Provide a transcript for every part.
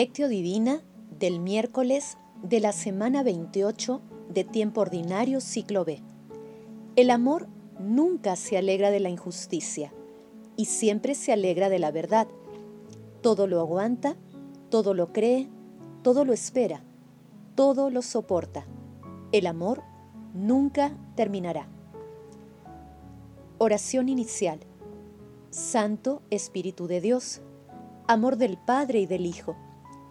Lectio Divina del miércoles de la semana 28 de tiempo ordinario ciclo B. El amor nunca se alegra de la injusticia y siempre se alegra de la verdad. Todo lo aguanta, todo lo cree, todo lo espera, todo lo soporta. El amor nunca terminará. Oración inicial. Santo Espíritu de Dios, amor del Padre y del Hijo,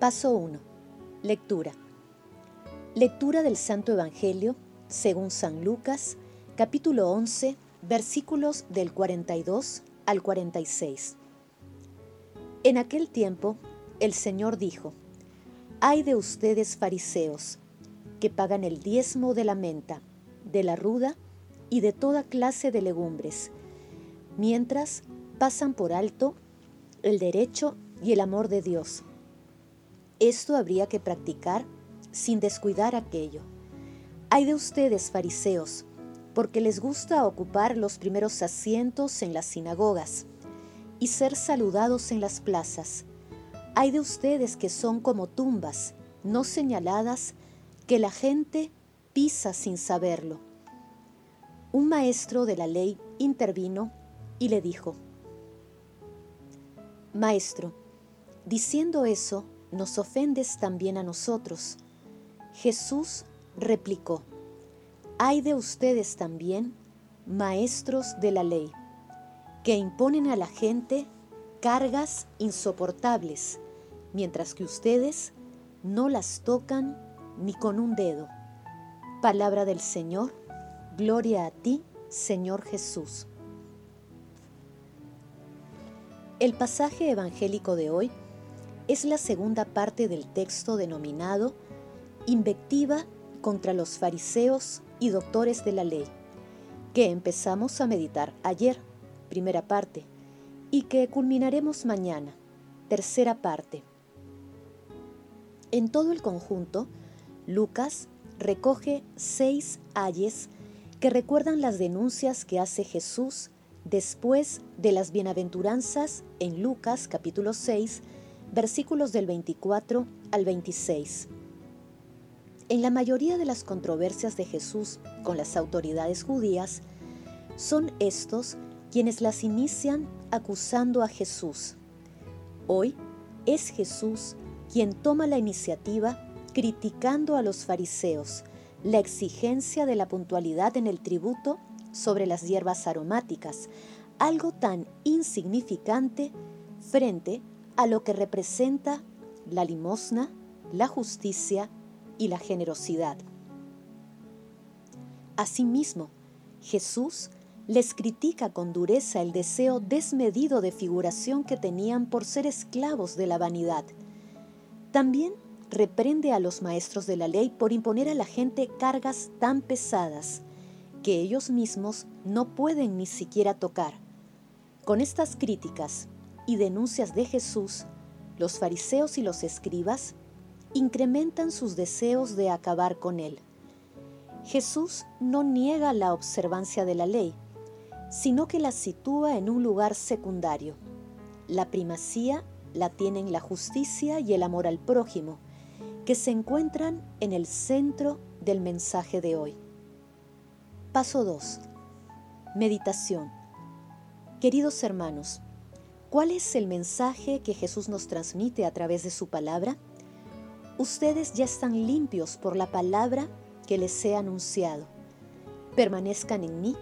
Paso 1. Lectura. Lectura del Santo Evangelio según San Lucas, capítulo 11, versículos del 42 al 46. En aquel tiempo, el Señor dijo, Hay de ustedes fariseos, que pagan el diezmo de la menta, de la ruda y de toda clase de legumbres, mientras pasan por alto el derecho y el amor de Dios. Esto habría que practicar sin descuidar aquello. Hay de ustedes, fariseos, porque les gusta ocupar los primeros asientos en las sinagogas y ser saludados en las plazas. Hay de ustedes que son como tumbas, no señaladas, que la gente pisa sin saberlo. Un maestro de la ley intervino y le dijo, Maestro, diciendo eso, nos ofendes también a nosotros. Jesús replicó, Hay de ustedes también, maestros de la ley, que imponen a la gente cargas insoportables, mientras que ustedes no las tocan ni con un dedo. Palabra del Señor, gloria a ti, Señor Jesús. El pasaje evangélico de hoy es la segunda parte del texto denominado Invectiva contra los fariseos y doctores de la ley, que empezamos a meditar ayer, primera parte, y que culminaremos mañana, tercera parte. En todo el conjunto, Lucas recoge seis ayes que recuerdan las denuncias que hace Jesús después de las bienaventuranzas en Lucas capítulo 6, versículos del 24 al 26. En la mayoría de las controversias de Jesús con las autoridades judías, son estos quienes las inician acusando a Jesús. Hoy es Jesús quien toma la iniciativa criticando a los fariseos la exigencia de la puntualidad en el tributo sobre las hierbas aromáticas, algo tan insignificante frente a lo que representa la limosna, la justicia y la generosidad. Asimismo, Jesús les critica con dureza el deseo desmedido de figuración que tenían por ser esclavos de la vanidad. También reprende a los maestros de la ley por imponer a la gente cargas tan pesadas que ellos mismos no pueden ni siquiera tocar. Con estas críticas y denuncias de Jesús, los fariseos y los escribas incrementan sus deseos de acabar con él. Jesús no niega la observancia de la ley, sino que la sitúa en un lugar secundario. La primacía la tienen la justicia y el amor al prójimo, que se encuentran en el centro del mensaje de hoy. Paso 2. Meditación. Queridos hermanos, ¿cuál es el mensaje que Jesús nos transmite a través de su palabra? Ustedes ya están limpios por la palabra que les he anunciado. Permanezcan en mí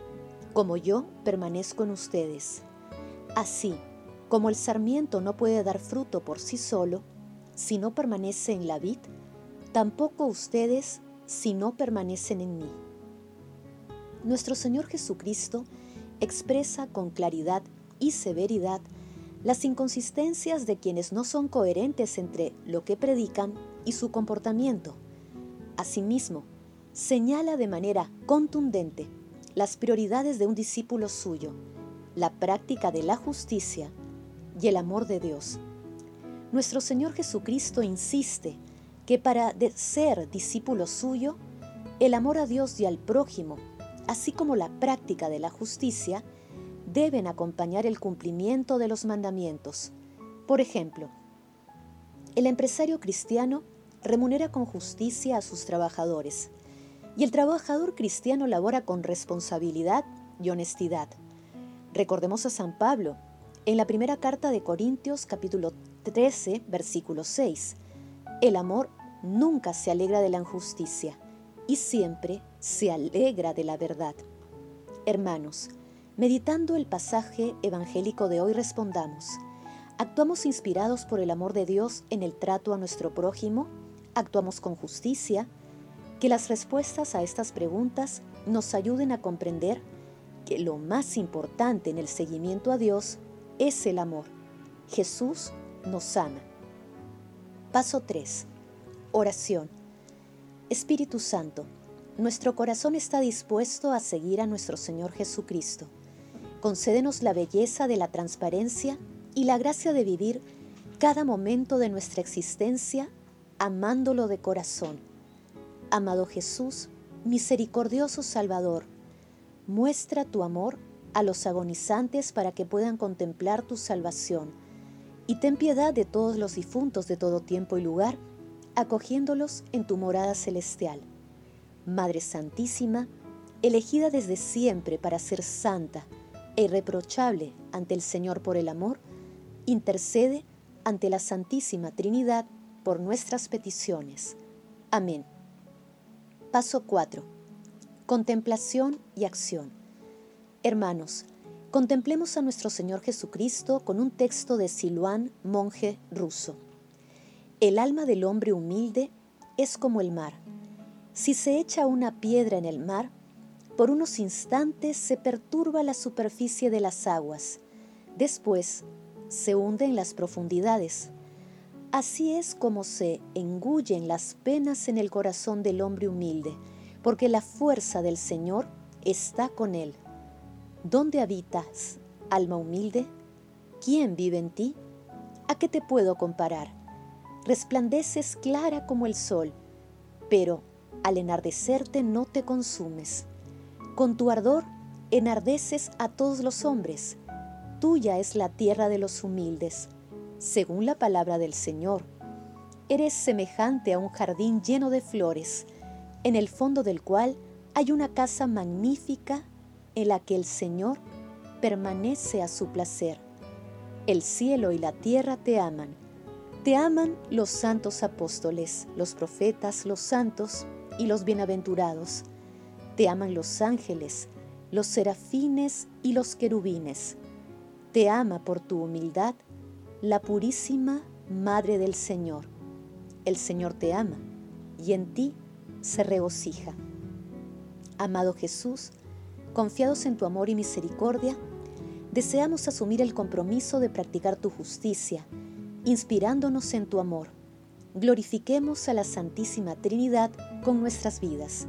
como yo permanezco en ustedes. Así, como el sarmiento no puede dar fruto por sí solo, si no permanece en la vid, tampoco ustedes si no permanecen en mí nuestro Señor Jesucristo expresa con claridad y severidad las inconsistencias de quienes no son coherentes entre lo que predican y su comportamiento. Asimismo, señala de manera contundente las prioridades de un discípulo suyo, la práctica de la justicia y el amor de Dios. Nuestro Señor Jesucristo insiste que para ser discípulo suyo, el amor a Dios y al prójimo, así como la práctica de la justicia, deben acompañar el cumplimiento de los mandamientos. Por ejemplo, el empresario cristiano remunera con justicia a sus trabajadores y el trabajador cristiano labora con responsabilidad y honestidad. Recordemos a San Pablo en la primera carta de Corintios capítulo 13 versículo 6. El amor nunca se alegra de la injusticia y siempre se alegra de la verdad. Hermanos, meditando el pasaje evangélico de hoy respondamos, ¿actuamos inspirados por el amor de Dios en el trato a nuestro prójimo? ¿Actuamos con justicia? Que las respuestas a estas preguntas nos ayuden a comprender que lo más importante en el seguimiento a Dios es el amor. Jesús nos ama. Paso 3. Oración. Espíritu Santo, nuestro corazón está dispuesto a seguir a nuestro Señor Jesucristo. Concédenos la belleza de la transparencia y la gracia de vivir cada momento de nuestra existencia amándolo de corazón. Amado Jesús, misericordioso Salvador, muestra tu amor a los agonizantes para que puedan contemplar tu salvación, y ten piedad de todos los difuntos de todo tiempo y lugar, acogiéndolos en tu morada celestial. Madre Santísima, elegida desde siempre para ser santa e irreprochable ante el Señor por el amor, intercede ante la Santísima Trinidad por nuestras peticiones. Amén. Paso 4. Contemplación y acción. Hermanos, contemplemos a nuestro Señor Jesucristo con un texto de Siluán, monje ruso. El alma del hombre humilde es como el mar. Si se echa una piedra en el mar, por unos instantes se perturba la superficie de las aguas, después se hunde en las profundidades. Así es como se engullen las penas en el corazón del hombre humilde, porque la fuerza del Señor está con él. ¿Dónde habitas, alma humilde? ¿Quién vive en ti? ¿A qué te puedo comparar? resplandeces clara como el sol, pero al enardecerte no te consumes. Con tu ardor enardeces a todos los hombres. Tuya es la tierra de los humildes, según la palabra del Señor. Eres semejante a un jardín lleno de flores, en el fondo del cual hay una casa magnífica en la que el Señor permanece a su placer. El cielo y la tierra te aman te aman los santos apóstoles, los profetas, los santos y los bienaventurados. Te aman los ángeles, los serafines y los querubines. Te ama por tu humildad la purísima Madre del Señor. El Señor te ama y en ti se regocija. Amado Jesús, confiados en tu amor y misericordia, deseamos asumir el compromiso de practicar tu justicia inspirándonos en tu amor. Glorifiquemos a la Santísima Trinidad con nuestras vidas.